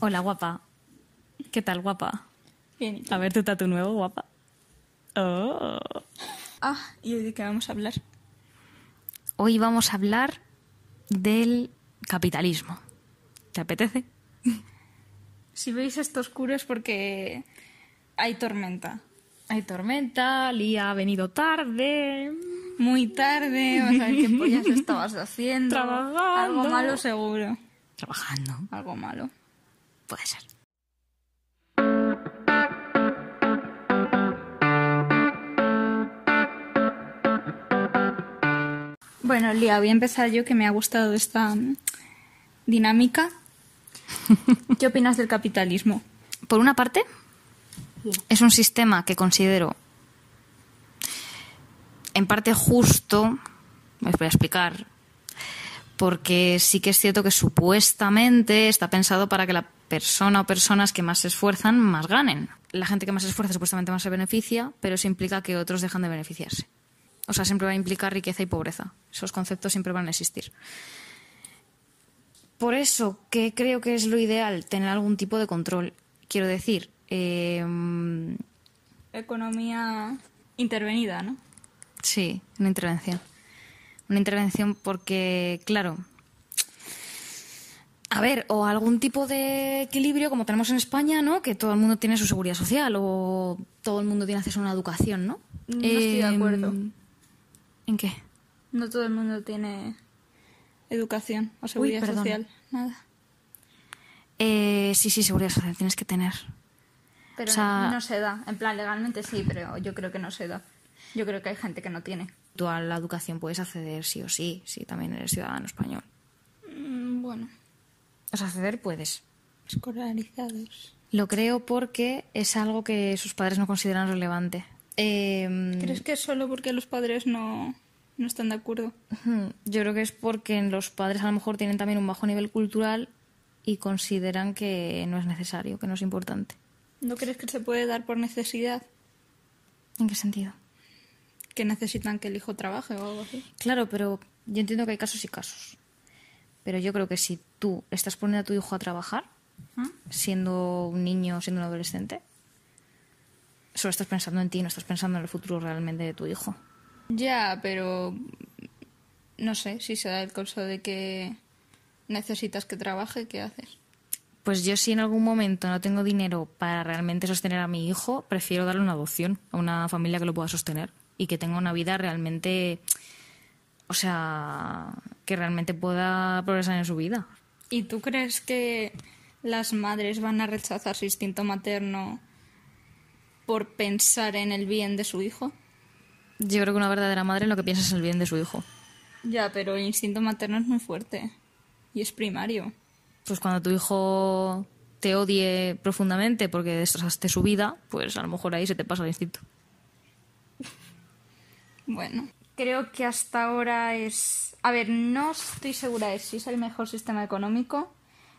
Hola, guapa. ¿Qué tal, guapa? Bien. A ver tu tatu nuevo, guapa. Oh. Ah, ¿y hoy de qué vamos a hablar? Hoy vamos a hablar del capitalismo. ¿Te apetece? Si veis esto oscuro es porque hay tormenta. Hay tormenta, Lía ha venido tarde. Muy tarde, vamos a ver qué pollas estabas haciendo. Trabajando. Algo malo seguro. Trabajando. Algo malo. Puede ser. Bueno, Lía, voy a empezar yo que me ha gustado esta mm, dinámica. ¿Qué opinas del capitalismo? Por una parte, es un sistema que considero en parte justo, os voy a explicar, porque sí que es cierto que supuestamente está pensado para que la persona o personas que más se esfuerzan más ganen. La gente que más se esfuerza supuestamente más se beneficia, pero eso implica que otros dejan de beneficiarse. O sea, siempre va a implicar riqueza y pobreza. Esos conceptos siempre van a existir. Por eso que creo que es lo ideal tener algún tipo de control. Quiero decir, eh, Economía intervenida, ¿no? Sí, una intervención. Una intervención porque, claro. A ver, o algún tipo de equilibrio como tenemos en España, ¿no? Que todo el mundo tiene su seguridad social o todo el mundo tiene acceso a una educación, ¿no? No estoy de acuerdo. ¿En qué? No todo el mundo tiene educación o seguridad social. Nada. Eh, sí, sí, seguridad social tienes que tener. Pero O sea- no se da. En plan, legalmente sí, pero yo creo que no se da. Yo creo que hay gente que no tiene. Tú a la educación puedes acceder sí o sí, si también eres ciudadano español. Acceder puedes. escolarizados. Lo creo porque es algo que sus padres no consideran relevante. Eh, ¿Crees que es solo porque los padres no, no están de acuerdo? Yo creo que es porque los padres a lo mejor tienen también un bajo nivel cultural y consideran que no es necesario, que no es importante. ¿No crees que se puede dar por necesidad? ¿En qué sentido? Que necesitan que el hijo trabaje o algo así. Claro, pero yo entiendo que hay casos y casos. Pero yo creo que si tú estás poniendo a tu hijo a trabajar, ¿Ah? siendo un niño, siendo un adolescente, solo estás pensando en ti, no estás pensando en el futuro realmente de tu hijo. Ya, pero no sé, si se da el caso de que necesitas que trabaje, ¿qué haces? Pues yo si en algún momento no tengo dinero para realmente sostener a mi hijo, prefiero darle una adopción a una familia que lo pueda sostener y que tenga una vida realmente, o sea, que realmente pueda progresar en su vida. ¿Y tú crees que las madres van a rechazar su instinto materno por pensar en el bien de su hijo? Yo creo que una verdadera madre lo que piensa es el bien de su hijo. Ya, pero el instinto materno es muy fuerte y es primario. Pues cuando tu hijo te odie profundamente porque destrozaste su vida, pues a lo mejor ahí se te pasa el instinto. Bueno, creo que hasta ahora es... A ver, no estoy segura de si es el mejor sistema económico,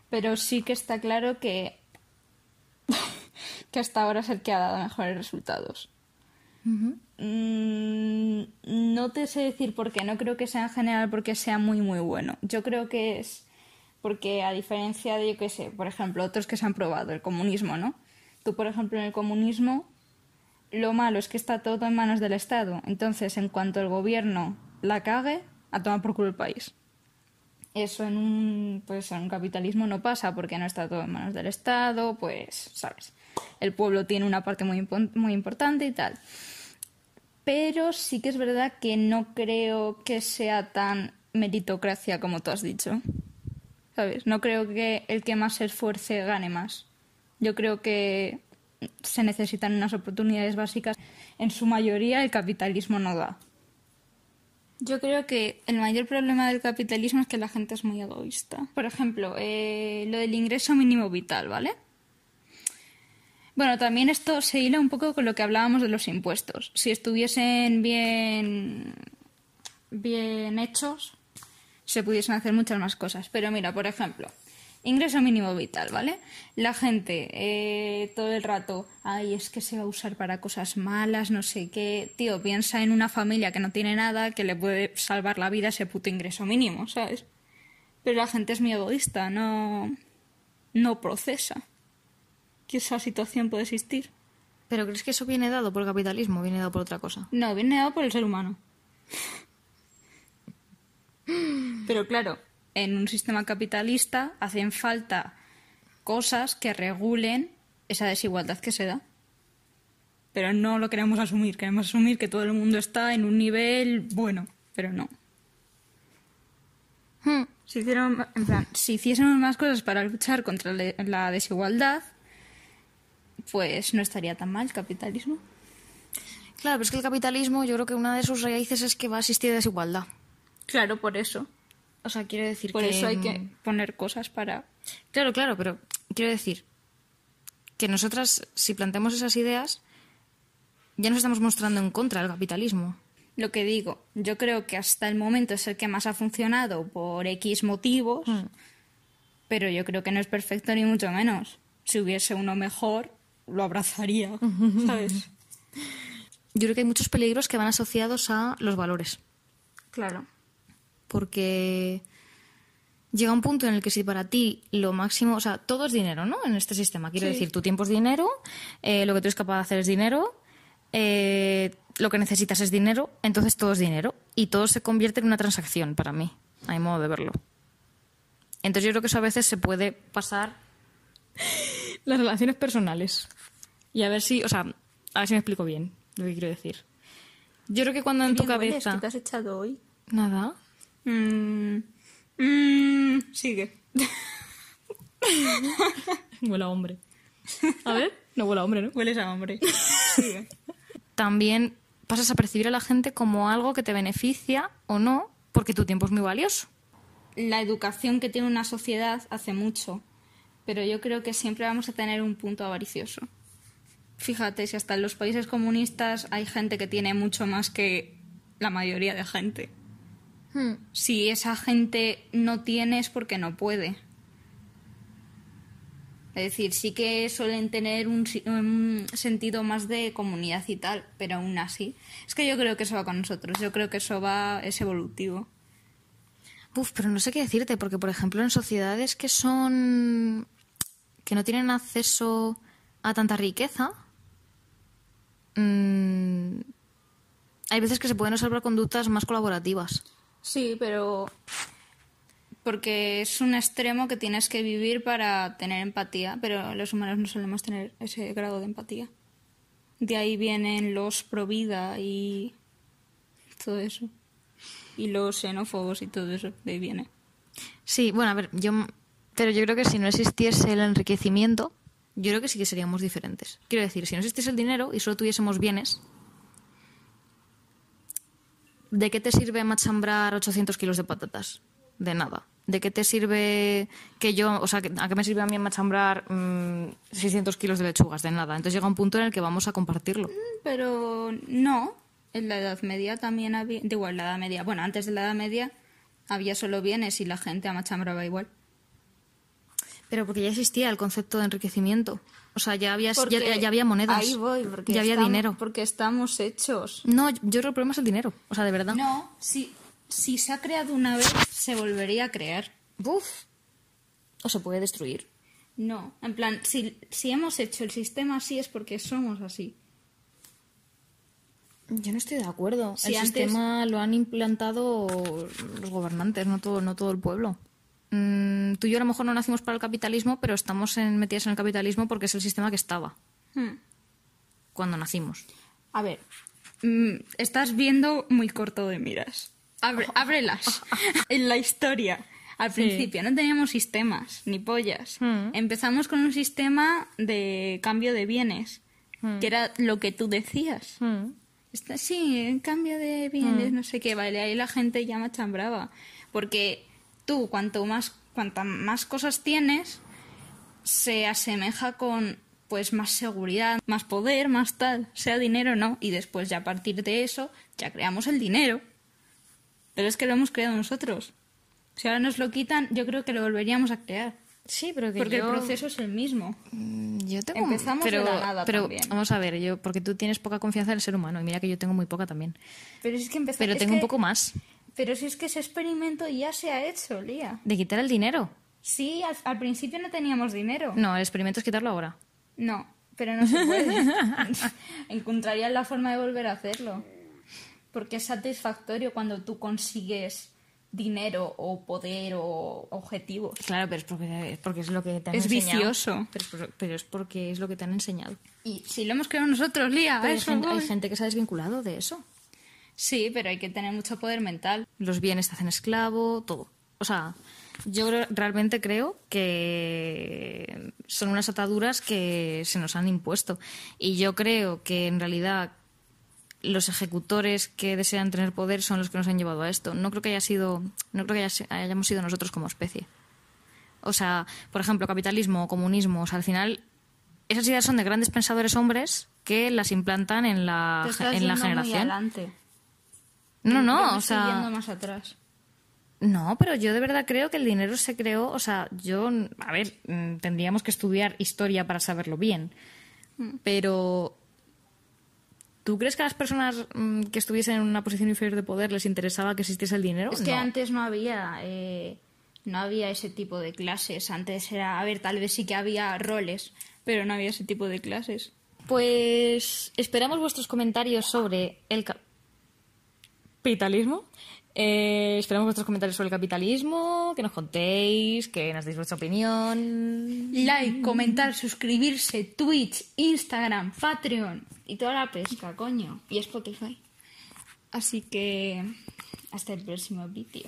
pero sí que está claro que, que hasta ahora es el que ha dado mejores resultados. Mm, no te sé decir por qué, no creo que sea en general porque sea muy muy bueno. Yo creo que es porque a diferencia de, yo qué sé, por ejemplo, otros que se han probado, el comunismo, ¿no? Tú, por ejemplo, en el comunismo lo malo es que está todo en manos del Estado. Entonces, en cuanto el gobierno la cague, a tomar por culo el país. Eso en un, pues, en un capitalismo no pasa porque no está todo en manos del Estado, pues, ¿sabes? El pueblo tiene una parte muy, muy importante y tal. Pero sí que es verdad que no creo que sea tan meritocracia como tú has dicho. ¿Sabes? No creo que el que más se esfuerce gane más. Yo creo que se necesitan unas oportunidades básicas. En su mayoría el capitalismo no da. Yo creo que el mayor problema del capitalismo es que la gente es muy egoísta. Por ejemplo, eh, lo del ingreso mínimo vital, ¿vale? Bueno, también esto se hila un poco con lo que hablábamos de los impuestos. Si estuviesen bien, bien hechos, se pudiesen hacer muchas más cosas. Pero mira, por ejemplo, ingreso mínimo vital, ¿vale? La gente eh, todo el rato, ay, es que se va a usar para cosas malas, no sé qué. Tío, piensa en una familia que no tiene nada, que le puede salvar la vida ese puto ingreso mínimo, ¿sabes? Pero la gente es muy egoísta, no, no procesa que esa situación puede existir. ¿Pero crees que eso viene dado por el capitalismo o viene dado por otra cosa? No, viene dado por el ser humano. Pero claro, en un sistema capitalista hacen falta cosas que regulen esa desigualdad que se da. Pero no lo queremos asumir, queremos asumir que todo el mundo está en un nivel bueno, pero no. Hmm. Si, hicieron, en plan, si hiciésemos más cosas para luchar contra la desigualdad, pues no estaría tan mal el capitalismo. Claro, pero es que el capitalismo, yo creo que una de sus raíces es que va a existir desigualdad. Claro, por eso. O sea, quiere decir Por que... eso hay que poner cosas para... Claro, claro, pero quiero decir que nosotras, si planteamos esas ideas, ya nos estamos mostrando en contra del capitalismo. Lo que digo, yo creo que hasta el momento es el que más ha funcionado por X motivos, pero yo creo que no es perfecto ni mucho menos. Si hubiese uno mejor, lo abrazaría, ¿sabes? Yo creo que hay muchos peligros que van asociados a los valores. Claro. Porque llega un punto en el que si para ti lo máximo, o sea, todo es dinero, ¿no? En este sistema. Quiero Sí. decir, tu tiempo es dinero, eh, lo que tú eres capaz de hacer es dinero, eh, lo que necesitas es dinero, entonces todo es dinero. Y todo se convierte en una transacción para mí, a mi modo de verlo. Entonces yo creo que eso a veces se puede pasar las relaciones personales. Y a ver si, o sea, a ver si me explico bien lo que quiero decir. Yo creo que cuando en tu cabeza... ¿Qué te has echado hoy? Nada. Mm, mm, sigue. Huele a hombre. A ver, no huele a hombre, ¿no? Hueles a hombre. Sigue. También pasas a percibir a la gente como algo que te beneficia o no, porque tu tiempo es muy valioso. La educación que tiene una sociedad hace mucho, pero yo creo que siempre vamos a tener un punto avaricioso. Fíjate, si hasta en los países comunistas hay gente que tiene mucho más que la mayoría de gente. Si esa gente no tiene es porque no puede. Es decir, sí que suelen tener un, sentido más de comunidad y tal, pero aún así. Es que yo creo que eso va con nosotros, yo creo que eso va, es evolutivo. Uf, pero no sé qué decirte, porque por ejemplo en sociedades que son. que no tienen acceso a tanta riqueza. mm, hay veces que se pueden observar conductas más colaborativas. Sí, pero porque es un extremo que tienes que vivir para tener empatía, pero los humanos no solemos tener ese grado de empatía. De ahí vienen los pro vida y todo eso. Y los xenófobos y todo eso, de ahí viene. Sí, bueno, a ver, yo. Pero yo creo que si no existiese el enriquecimiento, yo creo que sí que seríamos diferentes. Quiero decir, si no existiese el dinero y solo tuviésemos bienes, ¿de qué te sirve machambrar 800 kilos de patatas? De nada. ¿De qué te sirve que yo, o sea, ¿a qué me sirve a mí machambrar mm, 600 kilos de lechugas? De nada. Entonces llega un punto en el que vamos a compartirlo. Pero no, en la Edad Media también había, digo, en la Edad Media, bueno, antes de la Edad Media había solo bienes y la gente amachambraba igual. Pero porque ya existía el concepto de enriquecimiento. O sea, ya había, ya, había monedas. Ahí voy, porque ya había estamos- dinero. Porque estamos hechos. No, yo creo que el problema es el dinero. O sea, de verdad. No, si, si se ha creado una vez, se volvería a crear. Uf. O se puede destruir. No, en plan, si, si hemos hecho el sistema así es porque somos así. Yo no estoy de acuerdo. Si el antes- sistema lo han implantado los gobernantes, no todo, no todo el pueblo. Mm, tú y yo a lo mejor no nacimos para el capitalismo, pero estamos en, metidas en el capitalismo porque es el sistema que estaba Hmm. cuando nacimos. A ver, mm, estás viendo muy corto de miras. Abre- ábrelas. en la historia. Al principio no teníamos sistemas, ni pollas. Mm. Empezamos con un sistema de cambio de bienes, que era lo que tú decías. Está, sí, en cambio de bienes, no sé qué, vale, ahí la gente ya machambraba. Porque tú, cuanto más, cuanta más cosas tienes, se asemeja con pues más seguridad, más poder, más tal, sea dinero o no, y después ya a partir de eso ya creamos el dinero. Pero es que lo hemos creado nosotros. Si ahora nos lo quitan, yo creo que lo volveríamos a crear. Sí, pero que Porque yo... el proceso es el mismo. Mm, Yo tengo... Empezamos de pero, la nada Pero también. vamos a ver, yo porque tú tienes poca confianza en el ser humano y mira que yo tengo muy poca también. Pero es que empezamos... Pero tengo un poco más Pero si es que ese experimento ya se ha hecho, Lía. de quitar el dinero. Sí, al, al principio no teníamos dinero. No, el experimento es quitarlo ahora. No, pero no se puede. Encontrarías la forma de volver a hacerlo. Porque es satisfactorio cuando tú consigues dinero o poder o objetivos. Claro, pero es porque es, porque es lo que te han Es enseñado. vicioso. Pero, es por- pero es porque es lo que te han enseñado. Y si lo hemos creado nosotros, Lía, Pero hay, gente que se ha desvinculado de eso. Sí, pero hay que tener mucho poder mental. Los bienes te hacen esclavo, todo. O sea, yo realmente creo que son unas ataduras que se nos han impuesto. Y yo creo que en realidad los ejecutores que desean tener poder son los que nos han llevado a esto. No creo que haya sido, no creo que haya- hayamos sido nosotros como especie. O sea, por ejemplo, capitalismo o comunismo, o sea, al final esas ideas son de grandes pensadores hombres que las implantan en la, Te estás en la muy generación. adelante. No, Yo no, me o estoy sea, yendo más atrás. no, pero yo de verdad creo que el dinero se creó, o sea, yo, a ver, mm, tendríamos que estudiar historia para saberlo bien, Mm. pero ¿tú crees que a las personas mm, que estuviesen en una posición inferior de poder les interesaba que existiese el dinero? Es que No. antes no había, eh, no había ese tipo de clases. Antes era, a ver, tal vez sí que había roles, pero no había ese tipo de clases. Pues esperamos vuestros comentarios sobre el capitalismo. Eh, esperamos vuestros comentarios sobre el capitalismo, que nos contéis, que nos deis vuestra opinión. Like, comentar, suscribirse, Twitch, Instagram, Patreon y toda la pesca, coño. Y Spotify. Así que hasta el próximo vídeo.